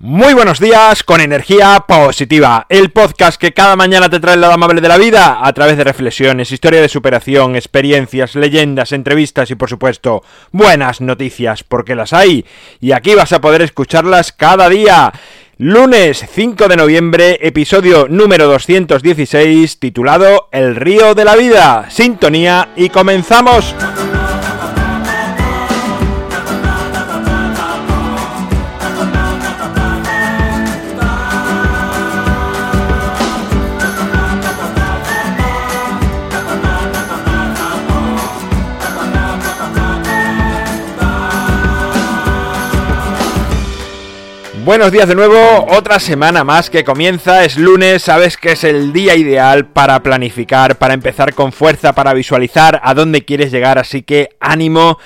Muy buenos días con energía positiva, el podcast que cada mañana te trae el lado amable de la vida a través de reflexiones, historia de superación, experiencias, leyendas, entrevistas y por supuesto buenas noticias porque las hay y aquí vas a poder escucharlas cada día. Lunes 5 de noviembre, episodio número 216 titulado El río de la vida. Sintonía y comenzamos. Buenos días de nuevo, otra semana más que comienza, es lunes, sabes que es el día ideal para planificar, para empezar con fuerza, para visualizar a dónde quieres llegar, así que ánimo,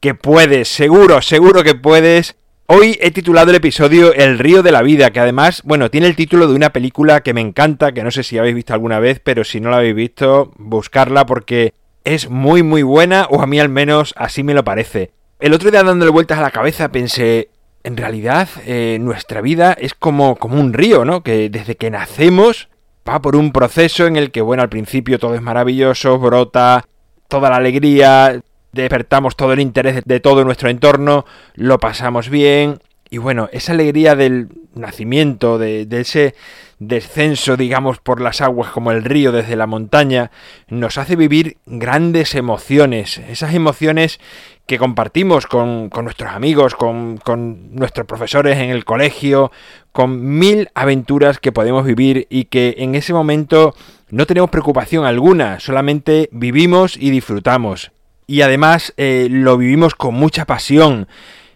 que puedes, seguro, seguro que puedes. Hoy he titulado el episodio El río de la vida, que además, bueno, tiene el título de una película que me encanta, que no sé si habéis visto alguna vez, pero si no la habéis visto, buscarla porque es muy muy buena, o a mí al menos así me lo parece. El otro día dándole vueltas a la cabeza pensé, en realidad eh, nuestra vida es como, como un río, ¿no? Que desde que nacemos va por un proceso en el que, bueno, al principio todo es maravilloso, brota toda la alegría, despertamos todo el interés de todo nuestro entorno, lo pasamos bien, y bueno, esa alegría del nacimiento, de, ese descenso, digamos, por las aguas como el río desde la montaña, nos hace vivir grandes emociones, esas emociones que compartimos con, con nuestros amigos, con, con, nuestros profesores en el colegio, con mil aventuras que podemos vivir y que en ese momento no tenemos preocupación alguna, solamente vivimos y disfrutamos. Y además eh, lo vivimos con mucha pasión.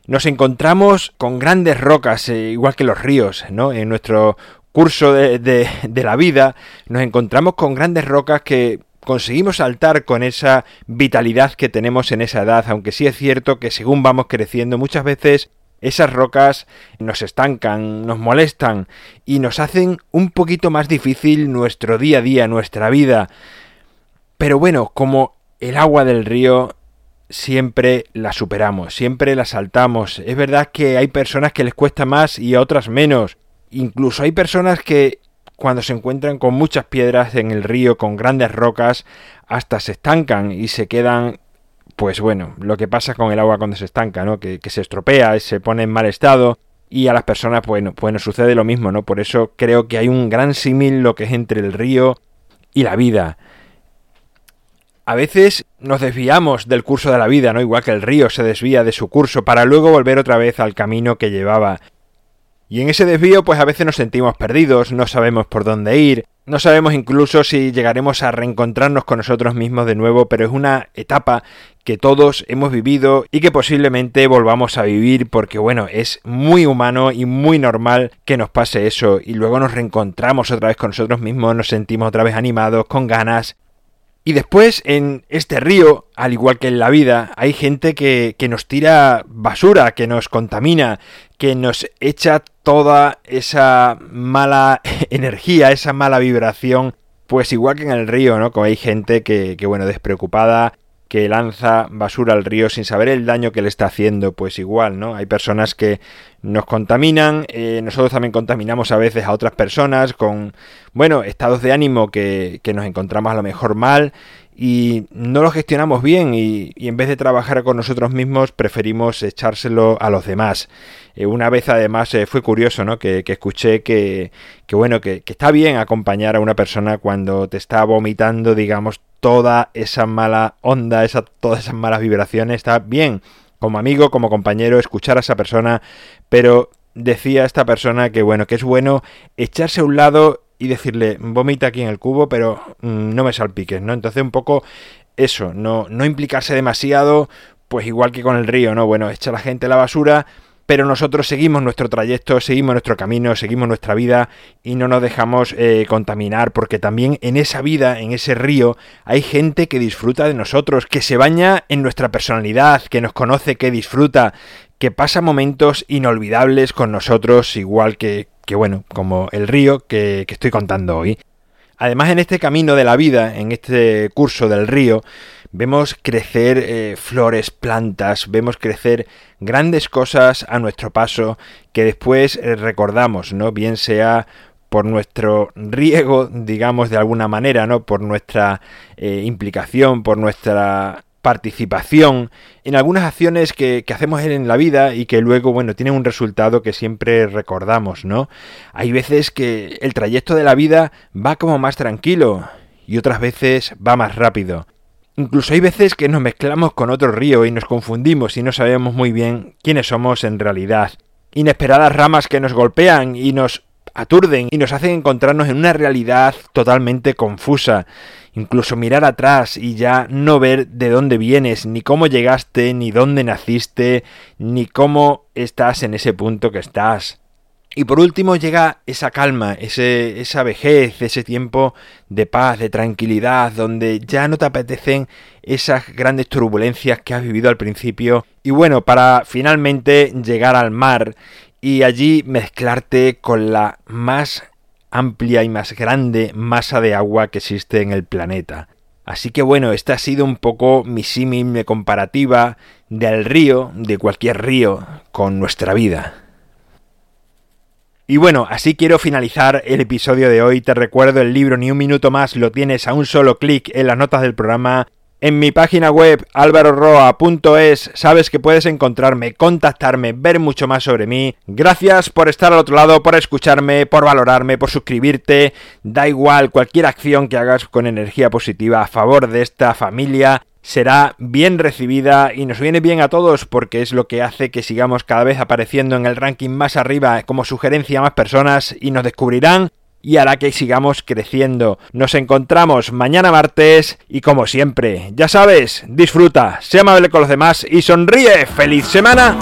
Nos encontramos con grandes rocas, eh, igual que los ríos, ¿no? En nuestro curso de, de, de la vida nos encontramos con grandes rocas que conseguimos saltar con esa vitalidad que tenemos en esa edad, aunque sí es cierto que según vamos creciendo muchas veces esas rocas nos estancan, nos molestan y nos hacen un poquito más difícil nuestro día a día, nuestra vida. Pero bueno, como el agua del río siempre la superamos, siempre la saltamos. Es verdad que hay personas que les cuesta más y a otras menos. Incluso hay personas que cuando se encuentran con muchas piedras en el río, con grandes rocas, hasta se estancan y se quedan, pues bueno, lo que pasa con el agua cuando se estanca, ¿no? Que, se estropea, se pone en mal estado y a las personas, bueno, pues sucede lo mismo, ¿no? Por eso creo que hay un gran símil lo que es entre el río y la vida. A veces nos desviamos del curso de la vida, ¿no? Igual que el río se desvía de su curso para luego volver otra vez al camino que llevaba. Y en ese desvío pues a veces nos sentimos perdidos, no sabemos por dónde ir, no sabemos incluso si llegaremos a reencontrarnos con nosotros mismos de nuevo, pero es una etapa que todos hemos vivido y que posiblemente volvamos a vivir porque bueno, es muy humano y muy normal que nos pase eso y luego nos reencontramos otra vez con nosotros mismos, nos sentimos otra vez animados, con ganas y después, en este río, al igual que en la vida, hay gente que, que, nos tira basura, que nos contamina, que nos echa toda esa mala energía, esa mala vibración. Pues igual que en el río, ¿no? Como hay gente que, que bueno, despreocupada, que lanza basura al río sin saber el daño que le está haciendo, pues igual, ¿no? Hay personas que nos contaminan, eh, nosotros también contaminamos a veces a otras personas con, bueno, estados de ánimo que, nos encontramos a lo mejor mal y no lo gestionamos bien y, en vez de trabajar con nosotros mismos preferimos echárselo a los demás. Eh, una vez además eh, fue curioso, ¿no? Que, que escuché que, que bueno, que, que, está bien acompañar a una persona cuando te está vomitando, digamos, toda esa mala onda, esa, todas esas malas vibraciones, está bien como amigo, como compañero, escuchar a esa persona, pero decía esta persona que bueno, que es bueno echarse a un lado y decirle, vomita aquí en el cubo, pero mmm, no me salpiques, ¿no? Entonces un poco eso, no, no implicarse demasiado, pues igual que con el río, ¿no? Bueno, echa la gente la basura, pero nosotros seguimos nuestro trayecto, seguimos nuestro camino, seguimos nuestra vida y no nos dejamos eh, contaminar, porque también en esa vida, en ese río, hay gente que disfruta de nosotros, que se baña en nuestra personalidad, que nos conoce, que disfruta, que pasa momentos inolvidables con nosotros, igual que, que bueno, como el río que, que estoy contando hoy. Además, en este camino de la vida, en este curso del río, vemos crecer eh, flores, plantas, vemos crecer grandes cosas a nuestro paso que después eh, recordamos, ¿no? Bien sea por nuestro riego, digamos de alguna manera, ¿no? Por nuestra eh, implicación, por nuestra participación en algunas acciones que, hacemos en la vida y que luego, bueno, tienen un resultado que siempre recordamos, ¿no? Hay veces que el trayecto de la vida va como más tranquilo y otras veces va más rápido. Incluso hay veces que nos mezclamos con otro río y nos confundimos y no sabemos muy bien quiénes somos en realidad. Inesperadas ramas que nos golpean y nos aturden y nos hacen encontrarnos en una realidad totalmente confusa. Incluso mirar atrás y ya no ver de dónde vienes, ni cómo llegaste, ni dónde naciste, ni cómo estás en ese punto que estás. Y por último llega esa calma, ese, esa vejez, ese tiempo de paz, de tranquilidad, donde ya no te apetecen esas grandes turbulencias que has vivido al principio. Y bueno, para finalmente llegar al mar y allí mezclarte con la más amplia y más grande masa de agua que existe en el planeta. Así que bueno, esta ha sido un poco mi símil comparativa del río, de cualquier río, con nuestra vida. Y bueno, así quiero finalizar el episodio de hoy. Te recuerdo el libro Ni un minuto más lo tienes a un solo clic en las notas del programa. En mi página web alvaroroa.es sabes que puedes encontrarme, contactarme, ver mucho más sobre mí. Gracias por estar al otro lado, por escucharme, por valorarme, por suscribirte. Da igual cualquier acción que hagas con energía positiva a favor de esta familia será bien recibida y nos viene bien a todos porque es lo que hace que sigamos cada vez apareciendo en el ranking más arriba como sugerencia a más personas y nos descubrirán y hará que sigamos creciendo. Nos encontramos mañana martes y como siempre, ya sabes, disfruta, sea amable con los demás y sonríe. ¡Feliz semana!